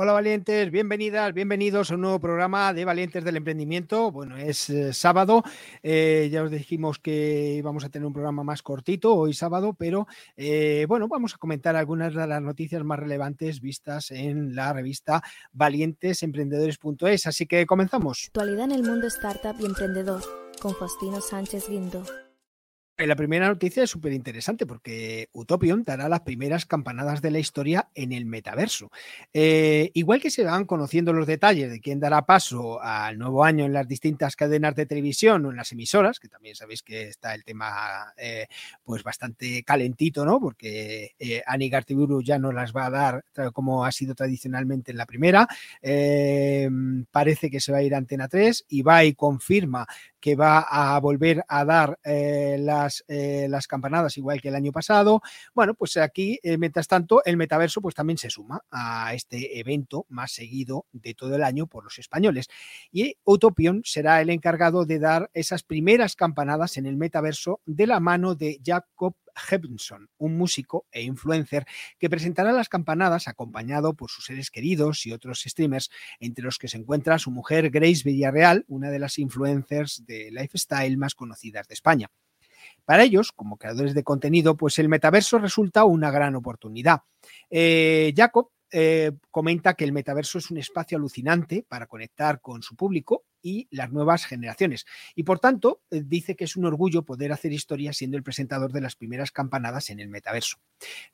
Hola valientes, bienvenidas, bienvenidos a un nuevo programa de Valientes del Emprendimiento. Bueno, es eh, sábado, eh, ya os dijimos que íbamos a tener un programa más cortito hoy sábado, pero eh, bueno, vamos a comentar algunas de las noticias más relevantes vistas en la revista valientesemprendedores.es. Así que comenzamos. Actualidad en el mundo startup y emprendedor con Faustino Sánchez Guindo. La primera noticia es súper interesante porque Utopion dará las primeras campanadas de la historia en el metaverso. Eh, igual que se van conociendo los detalles de quién dará paso al nuevo año en las distintas cadenas de televisión o en las emisoras, que también sabéis que está el tema eh, pues bastante calentito, ¿no? Porque eh, Gartiburu ya no las va a dar como ha sido tradicionalmente en la primera. parece que se va a ir a Antena 3 y va y confirma que va a volver a dar eh, las, eh, las, campanadas igual que el año pasado. Bueno, pues aquí, eh, mientras tanto, el metaverso pues también se suma a este evento más seguido de todo el año por los españoles. Y Utopion será el encargado de dar esas primeras campanadas en el metaverso de la mano de Jacob Hepnson, un músico e influencer que presentará las campanadas acompañado por sus seres queridos y otros streamers, entre los que se encuentra su mujer Grace Villarreal, una de las influencers de lifestyle más conocidas de España. Para ellos, como creadores de contenido, pues el metaverso resulta una gran oportunidad. Eh, Jacob eh, comenta que el metaverso es un espacio alucinante para conectar con su público y las nuevas generaciones. Y por tanto, eh, dice que es un orgullo poder hacer historia siendo el presentador de las primeras campanadas en el metaverso.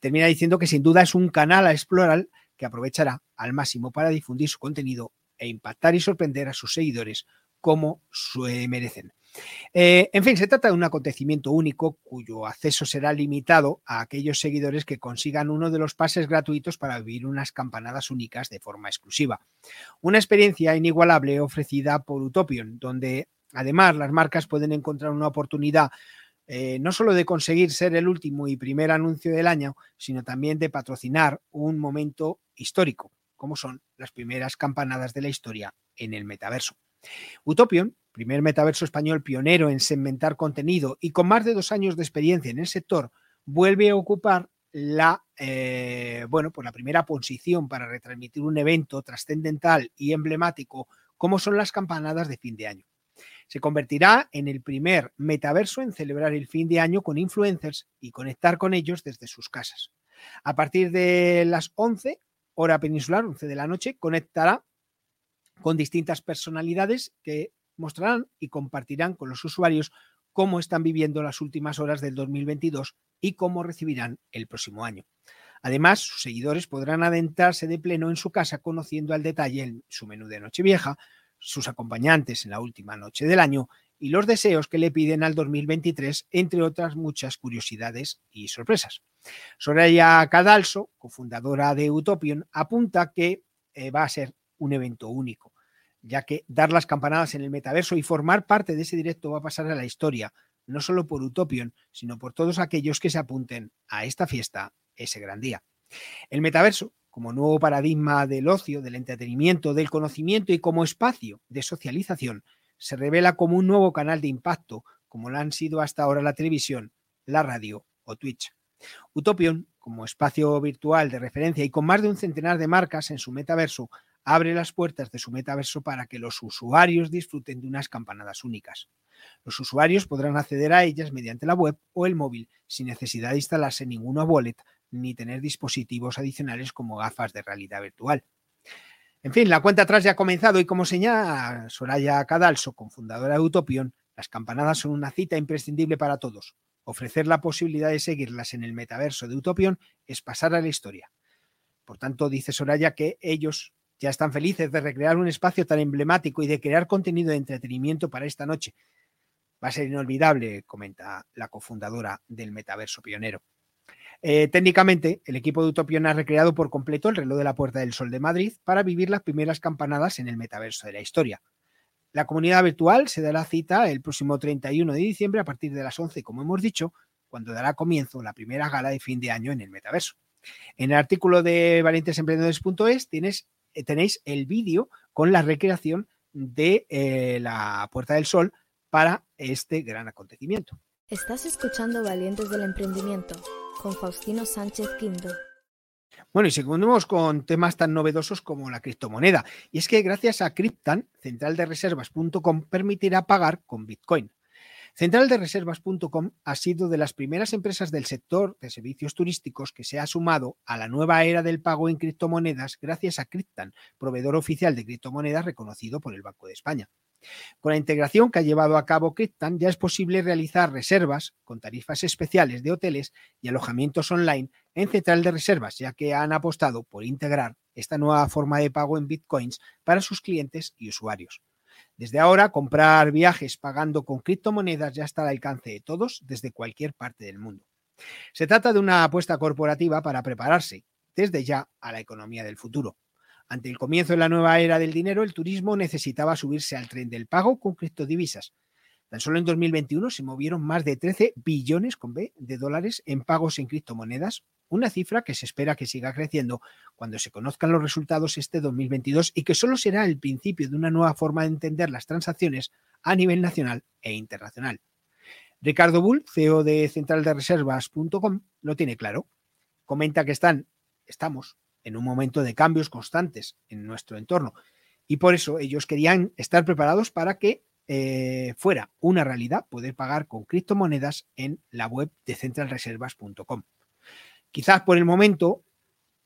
Termina diciendo que sin duda es un canal a explorar que aprovechará al máximo para difundir su contenido e impactar y sorprender a sus seguidores como se merecen. Eh, en fin, se trata de un acontecimiento único cuyo acceso será limitado a aquellos seguidores que consigan uno de los pases gratuitos para vivir unas campanadas únicas de forma exclusiva. Una experiencia inigualable ofrecida por Utopion, donde además las marcas pueden encontrar una oportunidad eh, no solo de conseguir ser el último y primer anuncio del año, sino también de patrocinar un momento histórico, como son las primeras campanadas de la historia en el metaverso. Utopion primer metaverso español pionero en segmentar contenido y con más de dos años de experiencia en el sector, vuelve a ocupar la, eh, bueno, pues la primera posición para retransmitir un evento trascendental y emblemático como son las campanadas de fin de año. Se convertirá en el primer metaverso en celebrar el fin de año con influencers y conectar con ellos desde sus casas. A partir de las 11, hora peninsular, 11 de la noche, conectará con distintas personalidades que mostrarán y compartirán con los usuarios cómo están viviendo las últimas horas del 2022 y cómo recibirán el próximo año. Además, sus seguidores podrán adentrarse de pleno en su casa conociendo al detalle su menú de Nochevieja, sus acompañantes en la última noche del año y los deseos que le piden al 2023, entre otras muchas curiosidades y sorpresas. Soraya Cadalso, cofundadora de Utopion, apunta que eh, va a ser un evento único ya que dar las campanadas en el metaverso y formar parte de ese directo va a pasar a la historia, no solo por Utopion, sino por todos aquellos que se apunten a esta fiesta ese gran día. El metaverso, como nuevo paradigma del ocio, del entretenimiento, del conocimiento y como espacio de socialización, se revela como un nuevo canal de impacto, como lo han sido hasta ahora la televisión, la radio o Twitch. Utopion, como espacio virtual de referencia y con más de un centenar de marcas en su metaverso, abre las puertas de su metaverso para que los usuarios disfruten de unas campanadas únicas. Los usuarios podrán acceder a ellas mediante la web o el móvil sin necesidad de instalarse ninguna wallet ni tener dispositivos adicionales como gafas de realidad virtual. En fin, la cuenta atrás ya ha comenzado y como señala Soraya Cadalso, cofundadora de Utopion, las campanadas son una cita imprescindible para todos. Ofrecer la posibilidad de seguirlas en el metaverso de Utopion es pasar a la historia. Por tanto, dice Soraya que ellos ya están felices de recrear un espacio tan emblemático y de crear contenido de entretenimiento para esta noche. Va a ser inolvidable, comenta la cofundadora del metaverso pionero. Eh, técnicamente, el equipo de Utopion ha recreado por completo el reloj de la Puerta del Sol de Madrid para vivir las primeras campanadas en el metaverso de la historia. La comunidad virtual se dará cita el próximo 31 de diciembre a partir de las 11, como hemos dicho, cuando dará comienzo la primera gala de fin de año en el metaverso. En el artículo de valientesemprendedores.es eh, tenéis el vídeo con la recreación de eh, la Puerta del Sol para este gran acontecimiento. Estás escuchando Valientes del Emprendimiento con Faustino Sánchez Quinto. Bueno, y seguimos con temas tan novedosos como la criptomoneda. Y es que gracias a Cryptan, centraldereservas.com permitirá pagar con Bitcoin. Centraldereservas.com ha sido de las primeras empresas del sector de servicios turísticos que se ha sumado a la nueva era del pago en criptomonedas gracias a Cryptan, proveedor oficial de criptomonedas reconocido por el Banco de España. Con la integración que ha llevado a cabo Cryptan ya es posible realizar reservas con tarifas especiales de hoteles y alojamientos online en Central de Reservas, ya que han apostado por integrar esta nueva forma de pago en bitcoins para sus clientes y usuarios. Desde ahora, comprar viajes pagando con criptomonedas ya está al alcance de todos desde cualquier parte del mundo. Se trata de una apuesta corporativa para prepararse desde ya a la economía del futuro. Ante el comienzo de la nueva era del dinero, el turismo necesitaba subirse al tren del pago con criptodivisas. Tan solo en 2021 se movieron más de 13 billones de dólares en pagos en criptomonedas, una cifra que se espera que siga creciendo cuando se conozcan los resultados este 2022 y que solo será el principio de una nueva forma de entender las transacciones a nivel nacional e internacional. Ricardo Bull, CEO de centraldereservas.com, lo tiene claro. Comenta que están, estamos en un momento de cambios constantes en nuestro entorno. Y por eso ellos querían estar preparados para que eh, fuera una realidad poder pagar con criptomonedas en la web de centralreservas.com. Quizás por el momento,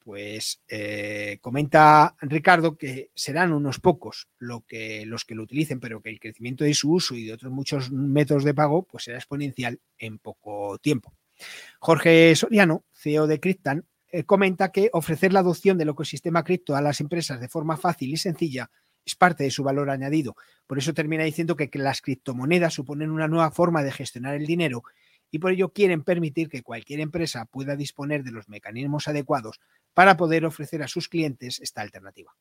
pues eh, comenta Ricardo que serán unos pocos que, los que lo utilicen, pero que el crecimiento de su uso y de otros muchos métodos de pago pues será exponencial en poco tiempo. Jorge Soriano, CEO de Cryptan, eh, comenta que ofrecer la adopción del ecosistema cripto a las empresas de forma fácil y sencilla es parte de su valor añadido. Por eso termina diciendo que, las criptomonedas suponen una nueva forma de gestionar el dinero y por ello quieren permitir que cualquier empresa pueda disponer de los mecanismos adecuados para poder ofrecer a sus clientes esta alternativa.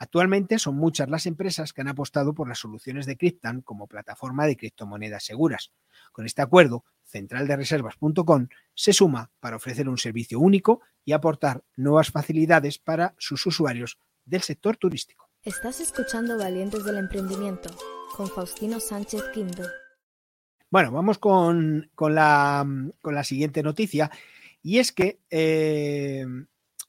Actualmente son muchas las empresas que han apostado por las soluciones de Cryptan como plataforma de criptomonedas seguras. Con este acuerdo, centraldereservas.com se suma para ofrecer un servicio único y aportar nuevas facilidades para sus usuarios del sector turístico. Estás escuchando Valientes del Emprendimiento con Faustino Sánchez Quinto. Bueno, vamos con, la, siguiente noticia y es que eh,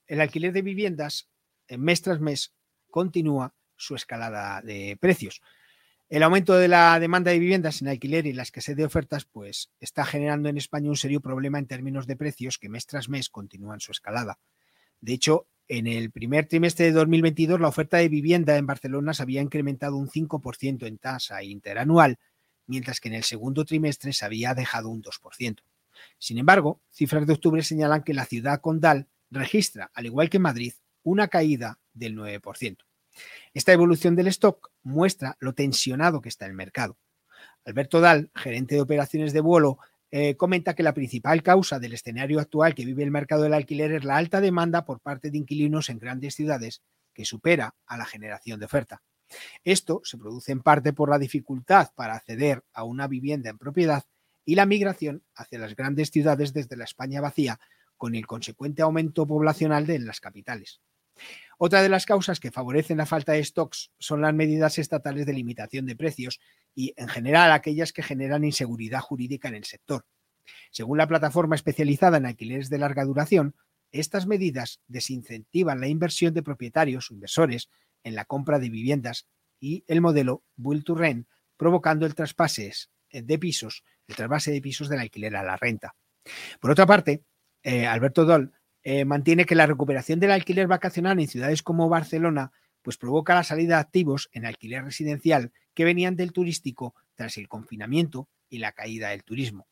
el alquiler de viviendas mes tras mes continúa su escalada de precios. El aumento de la demanda de viviendas en alquiler y la escasez de ofertas, pues está generando en España un serio problema en términos de precios que mes tras mes continúan su escalada. De hecho, en el primer trimestre de 2022 la oferta de vivienda en Barcelona se había incrementado un 5% en tasa interanual, mientras que en el segundo trimestre se había dejado un 2%. Sin embargo, cifras de octubre señalan que la ciudad condal registra, al igual que Madrid, una caída del 9%. Esta evolución del stock muestra lo tensionado que está el mercado. Alberto Dal, gerente de operaciones de vuelo, eh, comenta que la principal causa del escenario actual que vive el mercado del alquiler es la alta demanda por parte de inquilinos en grandes ciudades que supera a la generación de oferta. Esto se produce en parte por la dificultad para acceder a una vivienda en propiedad y la migración hacia las grandes ciudades desde la España vacía, con el consecuente aumento poblacional de las capitales. Otra de las causas que favorecen la falta de stocks son las medidas estatales de limitación de precios y, en general, aquellas que generan inseguridad jurídica en el sector. Según la plataforma especializada en alquileres de larga duración, estas medidas desincentivan la inversión de propietarios o inversores en la compra de viviendas y el modelo Build to provocando el traspase de pisos, el trasvase de pisos del alquiler a la renta. Por otra parte, eh, Alberto Doll eh, mantiene que la recuperación del alquiler vacacional en ciudades como Barcelona pues provoca la salida de activos en alquiler residencial que venían del turístico tras el confinamiento y la caída del turismo.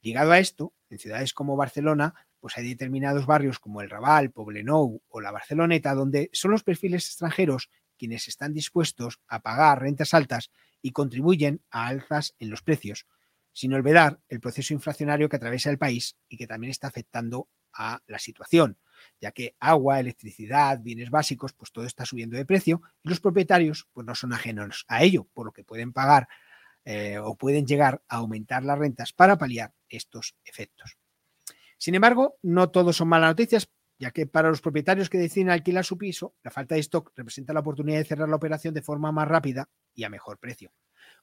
Ligado a esto, en ciudades como Barcelona, pues hay determinados barrios como el Raval, Poblenou o la Barceloneta, donde son los perfiles extranjeros quienes están dispuestos a pagar rentas altas y contribuyen a alzas en los precios, sin olvidar el proceso inflacionario que atraviesa el país y que también está afectando a la situación, ya que agua, electricidad, bienes básicos, pues todo está subiendo de precio y los propietarios pues no son ajenos a ello, por lo que pueden pagar eh, o pueden llegar a aumentar las rentas para paliar estos efectos. Sin embargo, no todos son malas noticias, ya que para los propietarios que deciden alquilar su piso, la falta de stock representa la oportunidad de cerrar la operación de forma más rápida y a mejor precio.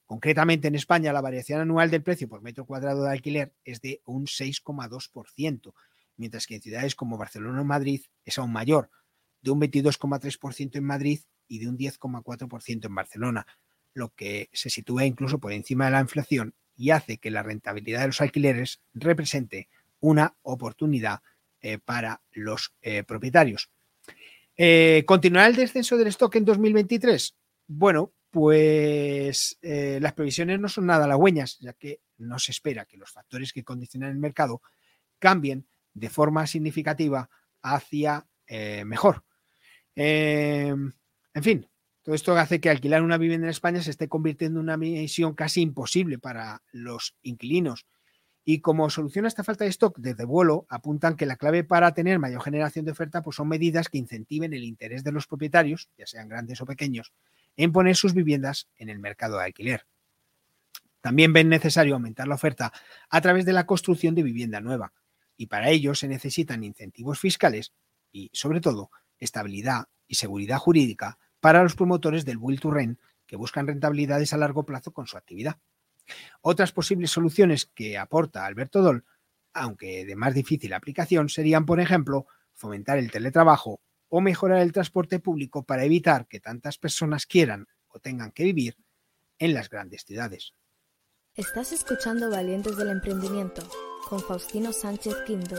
Concretamente, en España, la variación anual del precio por metro cuadrado de alquiler es de un 6,2%, mientras que en ciudades como Barcelona o Madrid es aún mayor, de un 22,3% en Madrid y de un 10,4% en Barcelona, lo que se sitúa incluso por encima de la inflación y hace que la rentabilidad de los alquileres represente una oportunidad eh, para los eh, propietarios. Eh, ¿Continuará el descenso del stock en 2023? Bueno, pues las previsiones no son nada halagüeñas, ya que no se espera que los factores que condicionan el mercado cambien de forma significativa hacia mejor. en fin, todo esto hace que alquilar una vivienda en España se esté convirtiendo en una misión casi imposible para los inquilinos. Y como solución a esta falta de stock, desde vuelo apuntan que la clave para tener mayor generación de oferta pues son medidas que incentiven el interés de los propietarios, ya sean grandes o pequeños, en poner sus viviendas en el mercado de alquiler. También ven necesario aumentar la oferta a través de la construcción de vivienda nueva. Y para ello se necesitan incentivos fiscales y, sobre todo, estabilidad y seguridad jurídica para los promotores del Will to Rent que buscan rentabilidades a largo plazo con su actividad. Otras posibles soluciones que aporta Alberto Dol, aunque de más difícil aplicación, serían, por ejemplo, fomentar el teletrabajo o mejorar el transporte público para evitar que tantas personas quieran o tengan que vivir en las grandes ciudades. Estás escuchando Valientes del Emprendimiento con Faustino Sánchez Quinto.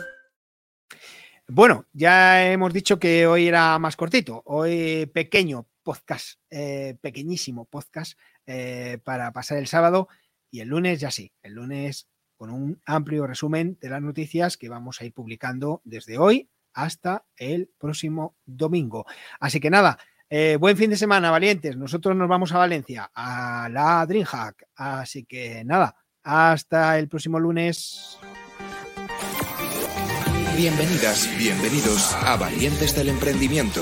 Bueno, ya hemos dicho que hoy era más cortito, hoy pequeño, podcast, eh, pequeñísimo podcast eh, para pasar el sábado y el lunes ya sí, el lunes con un amplio resumen de las noticias que vamos a ir publicando desde hoy hasta el próximo domingo. Así que nada, eh, buen fin de semana, valientes. Nosotros nos vamos a Valencia, a la DreamHack. Así que nada, hasta el próximo lunes. Bienvenidas, bienvenidos a Valientes del Emprendimiento